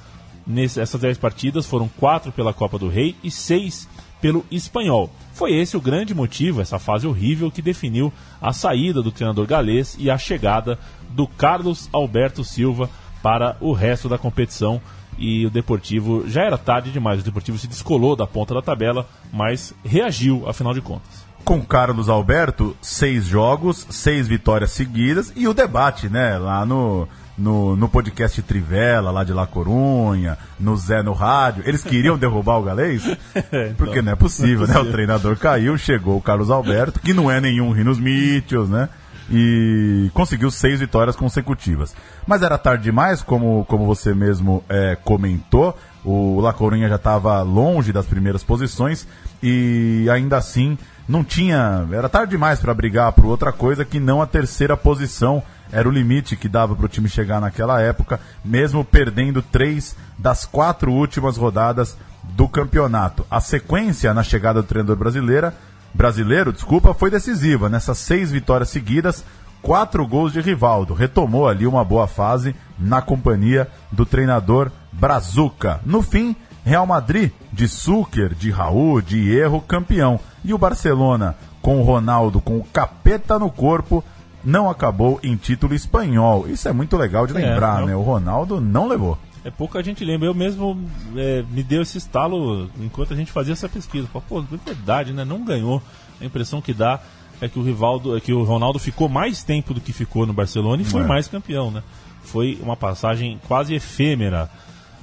Nessas 10 partidas foram 4 pela Copa do Rei e 6 pelo Espanhol. Foi esse o grande motivo, essa fase horrível que definiu a saída do treinador galês e a chegada do Carlos Alberto Silva para o resto da competição e o Deportivo já era tarde demais. O Deportivo se descolou da ponta da tabela, mas reagiu, afinal de contas. Com Carlos Alberto, seis jogos, seis vitórias seguidas e o debate, né? Lá no, no, no podcast Trivela, lá de La Corunha, no Zé no rádio. Eles queriam derrubar o galês? então, Porque não é possível, não é possível, né? O treinador caiu, chegou o Carlos Alberto, que não é nenhum Rinos Mitchells, né? E conseguiu seis vitórias consecutivas. Mas era tarde demais, como, como você mesmo é, comentou. O La Coruña já estava longe das primeiras posições e ainda assim não tinha. Era tarde demais para brigar por outra coisa que não a terceira posição. Era o limite que dava para o time chegar naquela época, mesmo perdendo três das quatro últimas rodadas do campeonato. A sequência na chegada do treinador brasileira, brasileiro, desculpa, foi decisiva. Nessas seis vitórias seguidas, quatro gols de Rivaldo. Retomou ali uma boa fase na companhia do treinador Brazuca. No fim, Real Madrid, de Suker, de Raul, de Erro, campeão. E o Barcelona, com o Ronaldo com o capeta no corpo, não acabou em título espanhol. Isso é muito legal de lembrar, não- né? O Ronaldo não levou. É pouca gente lembra. Eu mesmo é, me deu esse estalo enquanto a gente fazia essa pesquisa. Falei, Pô, é verdade, né? Não ganhou. A impressão que dá é que o Rivaldo, é que o Ronaldo ficou mais tempo do que ficou no Barcelona e foi É. mais campeão, né? Foi uma passagem quase efêmera.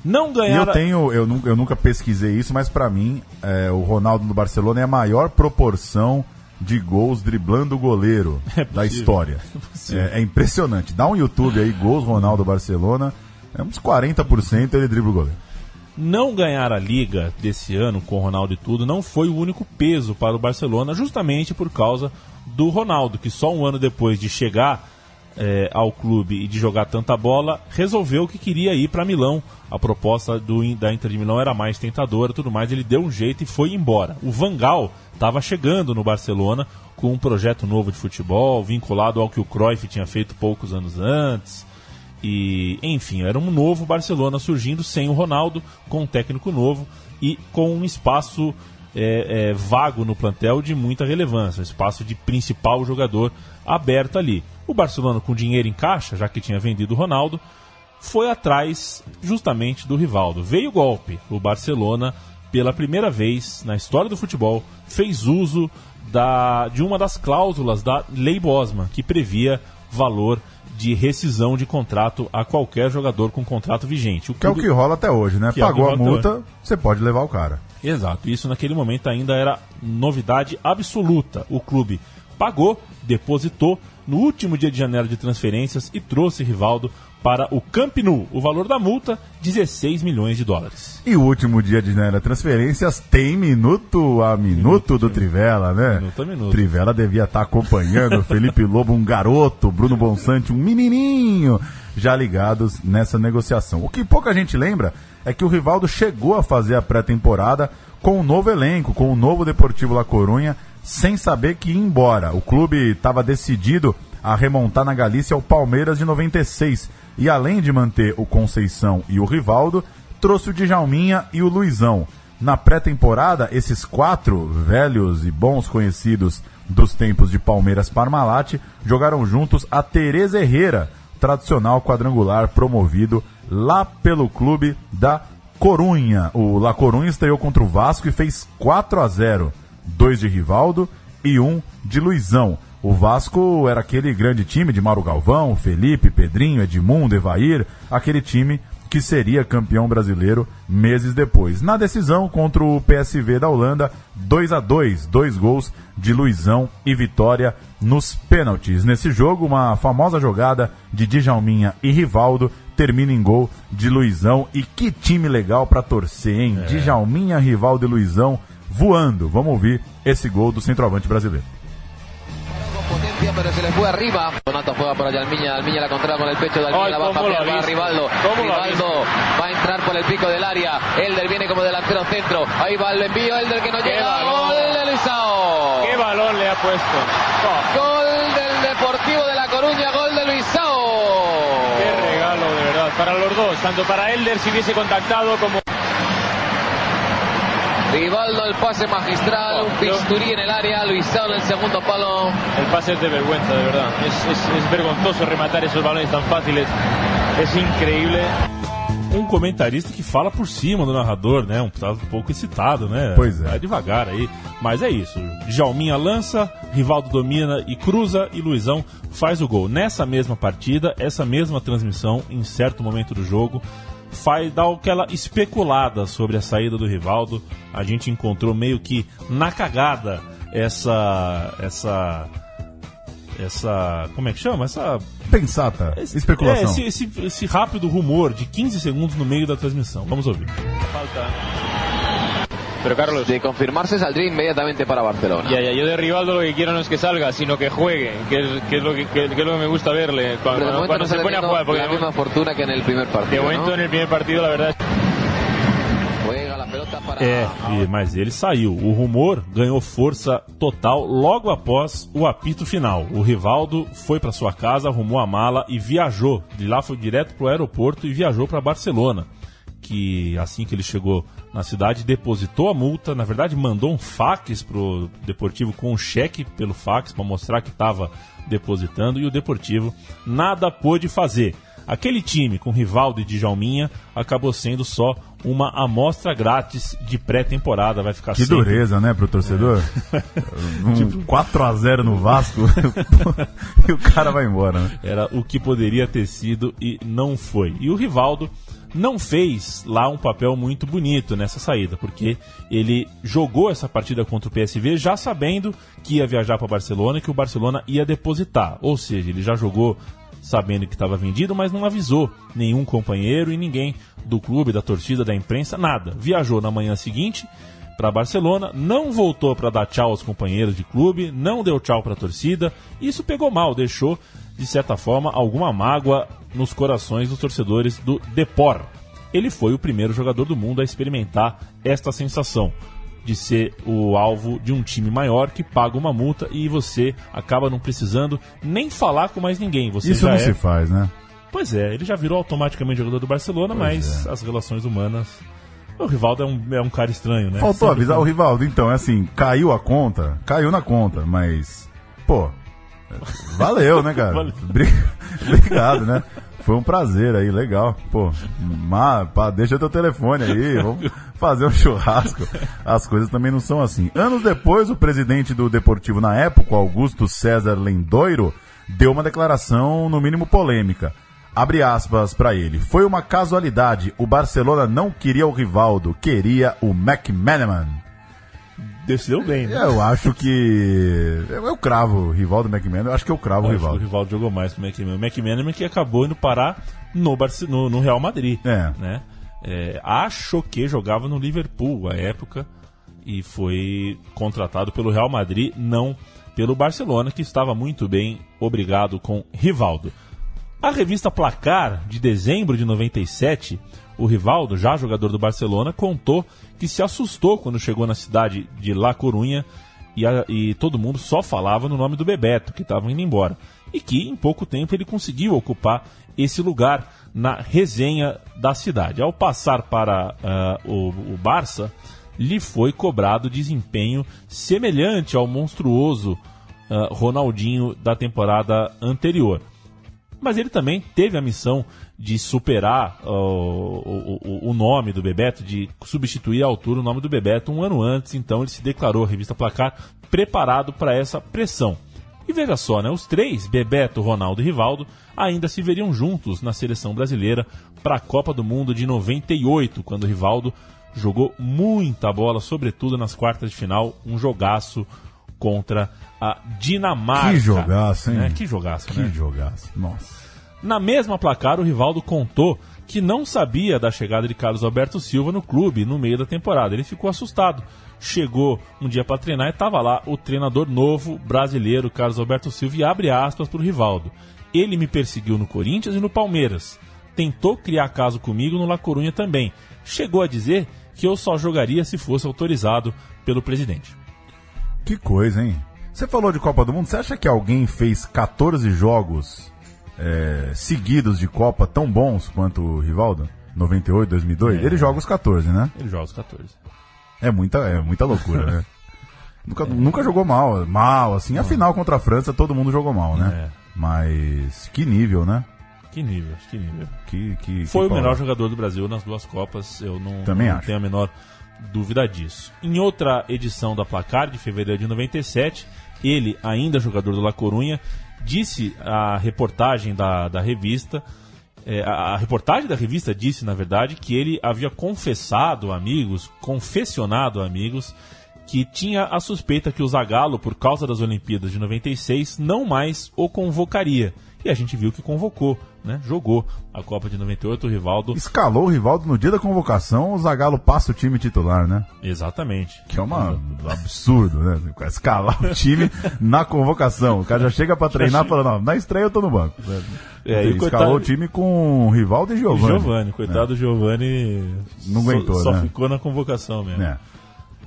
Não ganhar. eu tenho, eu, eu nunca pesquisei isso, mas pra mim, é, o Ronaldo no Barcelona é a maior proporção de gols driblando o goleiro É da história. É. É, é impressionante. Dá um YouTube aí, gols Ronaldo Barcelona, é uns 40% ele dribla o goleiro. Não ganhar a liga desse ano com o Ronaldo e tudo não foi o único peso para o Barcelona, justamente por causa do Ronaldo, que só um ano depois de chegar eh, ao clube e de jogar tanta bola, resolveu que queria ir para Milão. A proposta do, da Inter de Milão era mais tentadora, tudo mais. Ele deu um jeito e foi embora. O Vangal estava chegando no Barcelona com um projeto novo de futebol, vinculado ao que o Cruyff tinha feito poucos anos antes. E, enfim, era um novo Barcelona surgindo sem o Ronaldo, com um técnico novo e com um espaço é, é, vago no plantel de muita relevância, um espaço de principal jogador aberto ali. O Barcelona, com dinheiro em caixa, já que tinha vendido o Ronaldo, foi atrás justamente do Rivaldo. Veio o golpe. O Barcelona, pela primeira vez na história do futebol, fez uso da, de uma das cláusulas da Lei Bosman, que previa valor de rescisão de contrato a qualquer jogador com contrato vigente. Que é o que rola até hoje, né? Que é o que Pagou a rola até multa, você pode levar o cara. Exato, isso naquele momento ainda era novidade absoluta. O clube pagou, depositou no último dia de janela de transferências e trouxe Rivaldo para o Camp Nou. O valor da multa, 16 milhões de dólares. E o último dia de janela de transferências tem minuto a minuto, do Trivela, né? Minuto a minuto. Trivela devia estar acompanhando o Felipe Lobo, um garoto, Bruno Bonsante, um menininho, já ligados nessa negociação. O que pouca gente lembra é que o Rivaldo chegou a fazer a pré-temporada com um novo elenco, com o novo Deportivo La Corunha, sem saber que ia embora. O clube estava decidido a remontar na Galícia o Palmeiras de 96. E além de manter o Conceição e o Rivaldo, trouxe o Djalminha e o Luizão. Na pré-temporada, esses quatro velhos e bons conhecidos dos tempos de Palmeiras Parmalat jogaram juntos a Tereza Herrera, tradicional quadrangular promovido lá pelo clube da Corunha. O La Corunha estreou contra o Vasco e fez 4 a 0, dois de Rivaldo e um de Luizão. O Vasco era aquele grande time de Mauro Galvão, Felipe, Pedrinho, Edmundo, Evair, aquele time que seria campeão brasileiro meses depois. Na decisão contra o PSV da Holanda, 2 a 2, dois gols de Luizão e vitória nos pênaltis. Nesse jogo, uma famosa jogada de Djalminha e Rivaldo termina em gol de Luizão. E que time legal para torcer, hein? Djalminha, Rivaldo e Luizão voando. Vamos ouvir esse gol do centroavante brasileiro. pero se le fue arriba. Donato juega para Almiña, Almiña la controla con el pecho de Almiña, Ay, la va a papear. Rivaldo. Rivaldo va a entrar por el pico del área. Elder viene como delantero centro. Ahí va el envío, Elder que no Qué llega. balón. Gol de Luisao. ¿Qué balón le ha puesto? Oh, Gol del Deportivo de La Coruña, gol de Luisao. qué regalo, de verdad. Para los dos, tanto para Elder si hubiese contactado como... Rivaldo el pase magistral, un pisturí en el área, Luisao en el segundo palo. El pase es de vergüenza, de verdad. Es, es- es vergonzoso rematar esos balones tan fáciles. Es increíble. Um comentarista que fala por cima do narrador, né? Um, tá um pouco excitado, né? Pois é. Vai devagar aí. Mas é isso. Jalminha lança, Rivaldo domina e cruza e Luizão faz o gol. Nessa mesma partida, essa mesma transmissão, em certo momento do jogo, faz dar aquela especulada sobre a saída do Rivaldo. A gente encontrou meio que na cagada essa essa essa. Como é que chama? Essa. Pensata. esse- Especulação. É, esse, esse, esse rápido rumor de 15 segundos no meio da transmissão. Vamos ouvir. Pero Carlos, De confirmarse saldría inmediatamente para Barcelona. ya, ya, yo de Rivaldo lo que quiero no es que salga, sino que juegue, que es, que es lo, que, que- que es lo que me gusta verle cuando, Pero de momento cuando no se pone a jugar. Porque la de, misma fortuna que en el primer de partido. momento ¿no? en el primer partido, la verdad. É, mas ele saiu. O rumor ganhou força total logo após o apito final. O Rivaldo foi para sua casa, arrumou a mala e viajou. De lá foi direto para o aeroporto e viajou para Barcelona. Que assim que ele chegou na cidade, depositou a multa. Na verdade, mandou um fax pro Deportivo com um cheque pelo fax para mostrar que estava depositando. E o Deportivo nada pôde fazer. Aquele time com Rivaldo e Djalminha acabou sendo só uma amostra grátis de pré-temporada. Vai ficar Que sempre- dureza, né, pro torcedor? Um 4x0 no Vasco e o cara vai embora, né? Era o que poderia ter sido e não foi. E o Rivaldo não fez lá um papel muito bonito nessa saída, porque ele jogou essa partida contra o PSV já sabendo que ia viajar para Barcelona e que o Barcelona ia depositar. Ou seja, ele já jogou sabendo que estava vendido, mas não avisou nenhum companheiro e ninguém do clube, da torcida, da imprensa, nada. Viajou na manhã seguinte para Barcelona, não voltou para dar tchau aos companheiros de clube, não deu tchau para a torcida. Isso pegou mal, deixou de certa forma alguma mágoa nos corações dos torcedores do Depor. Ele foi o primeiro jogador do mundo a experimentar esta sensação de ser o alvo de um time maior que paga uma multa e você acaba não precisando nem falar com mais ninguém. Você Isso não é... se faz, né? Pois é, ele já virou automaticamente jogador do Barcelona, mas é. as relações humanas. O Rivaldo é um, é um cara estranho, né? Faltou Sempre avisar foi- o Rivaldo, então, é assim, caiu a conta, caiu na conta, mas, pô, valeu, né, cara? Valeu. Bri- Obrigado, né? Foi um prazer aí, legal. Pô, má, pá, deixa teu telefone aí, vamos fazer um churrasco. As coisas também não são assim. Anos depois, o presidente do Deportivo na época, Augusto César Lendoiro, deu uma declaração, no mínimo polêmica. Abre aspas pra ele. Foi uma casualidade. O Barcelona não queria o Rivaldo, queria o McManaman. Decidiu bem, né? Eu acho que. Eu, eu cravo o Rivaldo McManaman, eu acho que eu cravo o Acho que Rivaldo. O Rivaldo jogou mais que o McManaman. O McManaman que acabou indo parar no, Barce... no, no Real Madrid. É. Né? É, acho que jogava no Liverpool à época e foi contratado pelo Real Madrid, não pelo Barcelona, que estava muito bem, obrigado com Rivaldo. A revista Placar, de dezembro de 97, o Rivaldo, já jogador do Barcelona, contou que se assustou quando chegou na cidade de La Corunha e, a- e todo mundo só falava no nome do Bebeto, que estava indo embora. E que em pouco tempo ele conseguiu ocupar esse lugar na resenha da cidade. Ao passar para ah, o, o Barça, lhe foi cobrado desempenho semelhante ao monstruoso ah, Ronaldinho da temporada anterior mas ele também teve a missão de superar ó, o, o, o nome do Bebeto, de substituir à altura o nome do Bebeto um ano antes, então ele se declarou, a revista Placar, preparado para essa pressão. E veja só, né, os três, Bebeto, Ronaldo e Rivaldo, ainda se veriam juntos na seleção brasileira para a Copa do Mundo de 98, quando Rivaldo jogou muita bola, sobretudo nas quartas de final, um jogaço contra a Dinamarca. Que jogaço, hein? Né? Que jogaço, Que né? jogaço. Nossa. Na mesma placar, o Rivaldo contou que não sabia da chegada de Carlos Alberto Silva no clube no meio da temporada. Ele ficou assustado. Chegou um dia para treinar e estava lá o treinador novo brasileiro, Carlos Alberto Silva, e abre aspas para o Rivaldo. Ele me perseguiu no Corinthians e no Palmeiras. Tentou criar caso comigo no La Corunha também. Chegou a dizer que eu só jogaria se fosse autorizado pelo presidente. Que coisa, hein? Você falou de Copa do Mundo, você acha que alguém fez 14 jogos é, seguidos de Copa tão bons quanto o Rivaldo? 98, 2002? É. Ele joga os 14, né? Ele joga os 14. É muita, é muita loucura, né? Nunca, nunca jogou mal, mal, assim. A final contra a França todo mundo jogou mal, né? É. Mas que nível, né? Que nível, que nível. Que, que, Foi que o melhor palavra. jogador do Brasil nas duas Copas, eu não, Também não acho. tenho a menor dúvida disso. Em outra edição da Placar, de fevereiro de 97, ele, ainda jogador do La Corunha, disse à reportagem da, da revista, é, a, a reportagem da revista disse, na verdade, que ele havia confessado a amigos, confessionado a amigos, que tinha a suspeita que o Zagallo, por causa das Olimpíadas de 96, não mais o convocaria. E a gente viu que convocou, né? Jogou a Copa de 98, o Rivaldo. Escalou o Rivaldo no dia da convocação, o Zagallo passa o time titular, né? Exatamente. Que é uma, um absurdo, né? Escalar o time na convocação. O cara já chega pra treinar falando, não, na estreia eu tô no banco. É, e o Escalou coitado- o time com Rivaldo e Giovani. Giovani, coitado do Giovani. Não aguentou, só, só né? ficou na convocação mesmo. É.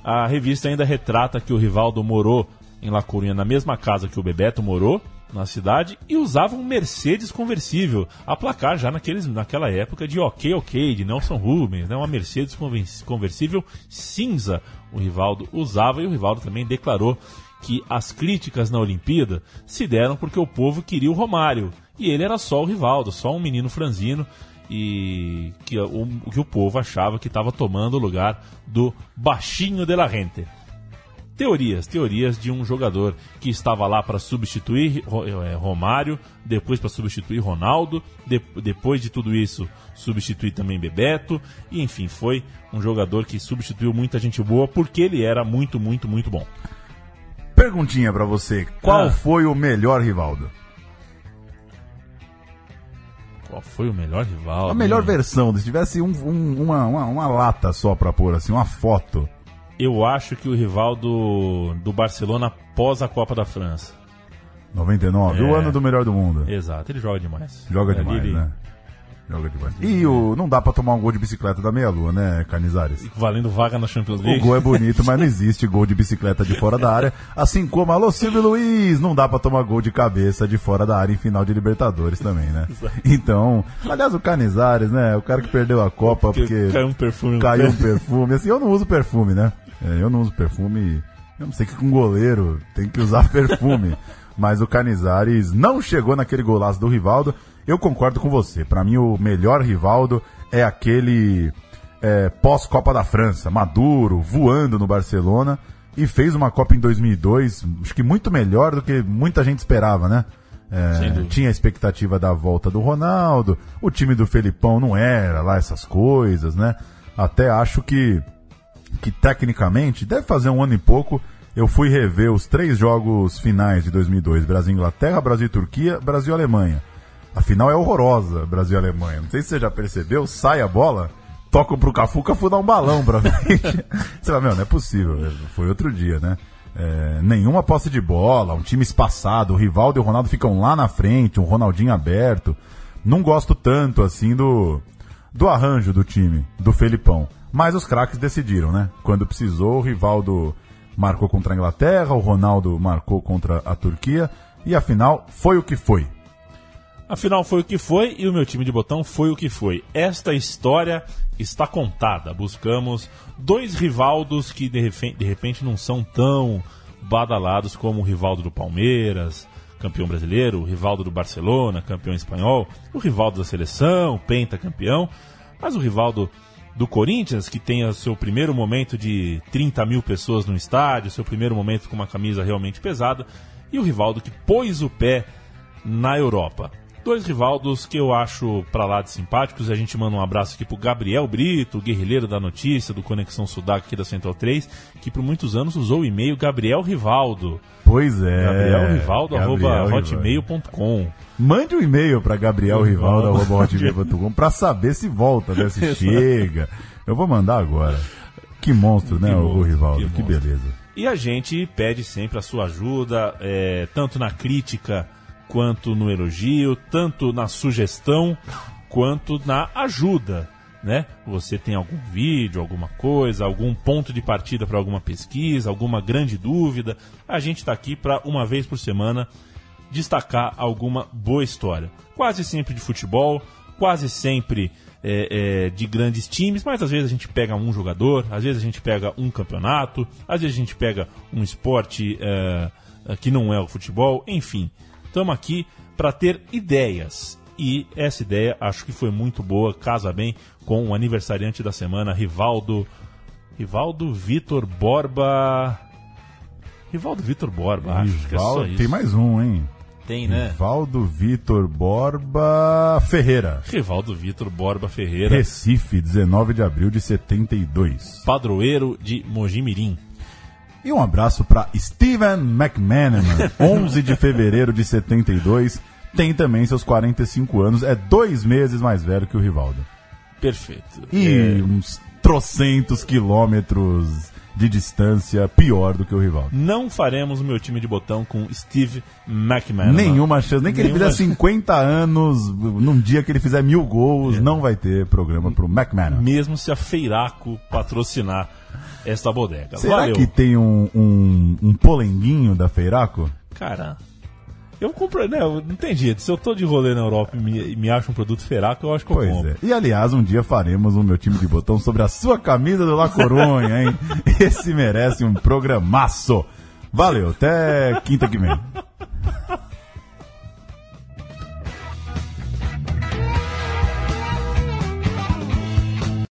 A revista ainda retrata que o Rivaldo morou em La Coruña, na mesma casa que o Bebeto morou, na cidade, e usava um Mercedes conversível, a placar já naqueles, naquela época de Ok Ok, de Nelson Rubens, né? uma Mercedes conversível cinza. O Rivaldo usava e o Rivaldo também declarou que as críticas na Olimpíada se deram porque o povo queria o Romário. E ele era só o Rivaldo, só um menino franzino e que o, que o povo achava que estava tomando o lugar do baixinho de la gente. Teorias, teorias de um jogador que estava lá para substituir eh, Romário, depois para substituir Ronaldo, de- depois de tudo isso substituir também Bebeto, e enfim, foi um jogador que substituiu muita gente boa porque ele era muito, muito, muito bom. Perguntinha pra você, qual Ah. foi o melhor Rivaldo? Qual foi o melhor rival? A melhor né? versão, se tivesse um- um- uma, uma, uma lata só pra pôr, assim, uma foto. Eu acho que o rival do, do Barcelona após a Copa da França. 99, o É. ano do melhor do mundo. Exato, ele joga demais. Joga Ali demais, ele- né? Joga demais. E o, não dá pra tomar um gol de bicicleta da meia-lua, né, Canizares? Valendo vaga na Champions O League. gol é bonito, mas não existe gol de bicicleta de fora da área. Assim como, alô Silvio Luiz, não dá pra tomar gol de cabeça de fora da área em final de Libertadores também, né? Então, aliás, o Canizares, né? O cara que perdeu a Copa Porque porque. caiu um perfume Caiu um perfume. Assim, eu não uso perfume, né? É, eu não uso perfume. Eu não sei que com goleiro tem que usar perfume. Mas o Canizares não chegou naquele golaço do Rivaldo. Eu concordo com você. Pra mim, o melhor Rivaldo é aquele é, pós-Copa da França, Maduro, voando no Barcelona. E fez uma Copa em 2002, acho que muito melhor do que muita gente esperava, né? É, tinha a expectativa da volta do Ronaldo, o time do Felipão não era lá essas coisas, né? Até acho que, que tecnicamente, deve fazer um ano e pouco, eu fui rever os três jogos finais de 2002, Brasil-Inglaterra, Brasil-Turquia, Brasil-Alemanha. A final é horrorosa, Brasil-Alemanha. Não sei se você já percebeu, sai a bola, tocam pro Cafu, Cafu dá um balão pra frente. Você fala, meu, não é possível, foi outro dia, né? É, nenhuma posse de bola, um time espaçado, o Rivaldo e o Ronaldo ficam lá na frente, um Ronaldinho aberto. Não gosto tanto, assim, do, do arranjo do time, do Felipão. Mas os craques decidiram, né? Quando precisou, o Rivaldo marcou contra a Inglaterra, o Ronaldo marcou contra a Turquia, e afinal, foi o que foi. Afinal, foi o que foi e o meu time de botão foi o que foi. Esta história está contada. Buscamos dois Rivaldos que de repente, de repente não são tão badalados como o Rivaldo do Palmeiras, campeão brasileiro, o Rivaldo do Barcelona, campeão espanhol, o Rivaldo da seleção, pentacampeão, mas o Rivaldo do Corinthians, que tem o seu primeiro momento de 30 mil pessoas no estádio, seu primeiro momento com uma camisa realmente pesada, e o Rivaldo que pôs o pé na Europa. Dois Rivaldos que eu acho pra lá de simpáticos. A gente manda um abraço aqui pro Gabriel Brito, guerrilheiro da notícia do Conexão Sudac aqui da Central 3, que por muitos anos usou o e-mail Gabriel Rivaldo. Pois é. Gabriel Rivaldo, arroba hotmail.com. Mande um e-mail para gabrielrivaldo.com para saber se volta, né? Se chega. Eu vou mandar agora. Que monstro, né, Que o monstro, Rivaldo? que Que, monstro. beleza. E a gente pede sempre a sua ajuda, é, tanto na crítica quanto no elogio, tanto na sugestão quanto na ajuda. Né? Você tem algum vídeo, alguma coisa, algum ponto de partida para alguma pesquisa, alguma grande dúvida? A gente está aqui para uma vez por semana destacar alguma boa história. Quase sempre de futebol, quase sempre é, é, de grandes times, mas às vezes a gente pega um jogador, às vezes a gente pega um campeonato, às vezes a gente pega um esporte é, que não é o futebol, enfim. Estamos aqui para ter ideias. E essa ideia acho que foi muito boa, casa bem com o aniversariante da semana, Rivaldo. Rivaldo Vitor Borba. Rivaldo Vitor Borba, acho que é só isso. tem mais um, hein? Tem, né? Rivaldo Vitor Borba Ferreira. Rivaldo Vitor Borba Ferreira, Recife, 19 de abril de 72. padroeiro de Mojimirim. E um abraço para Steven McManaman, 11 de fevereiro de 72, tem também seus 45 anos, é dois meses mais velho que o Rivaldo. Perfeito. E É, uns trocentos quilômetros de distância pior do que o Rivaldo. não faremos o meu time de botão com Steve McManaman. Nenhuma chance, nem que ele Nenhuma fizer 50 anos, num dia que ele fizer mil gols, não vai ter programa pro McManaman. Mesmo se a Feiraco patrocinar esta bodega. Será Valeu. que tem um, um, um polenguinho da Feiraco? Cara, eu compro, né? eu- Não tem jeito. Se eu tô de rolê na Europa e me, me acho um produto Feiraco, eu acho que eu Pois compro. é. E aliás, um dia faremos o meu time de botão sobre a sua camisa do La Coruña, hein? Esse merece um programaço. Valeu, até quinta que vem.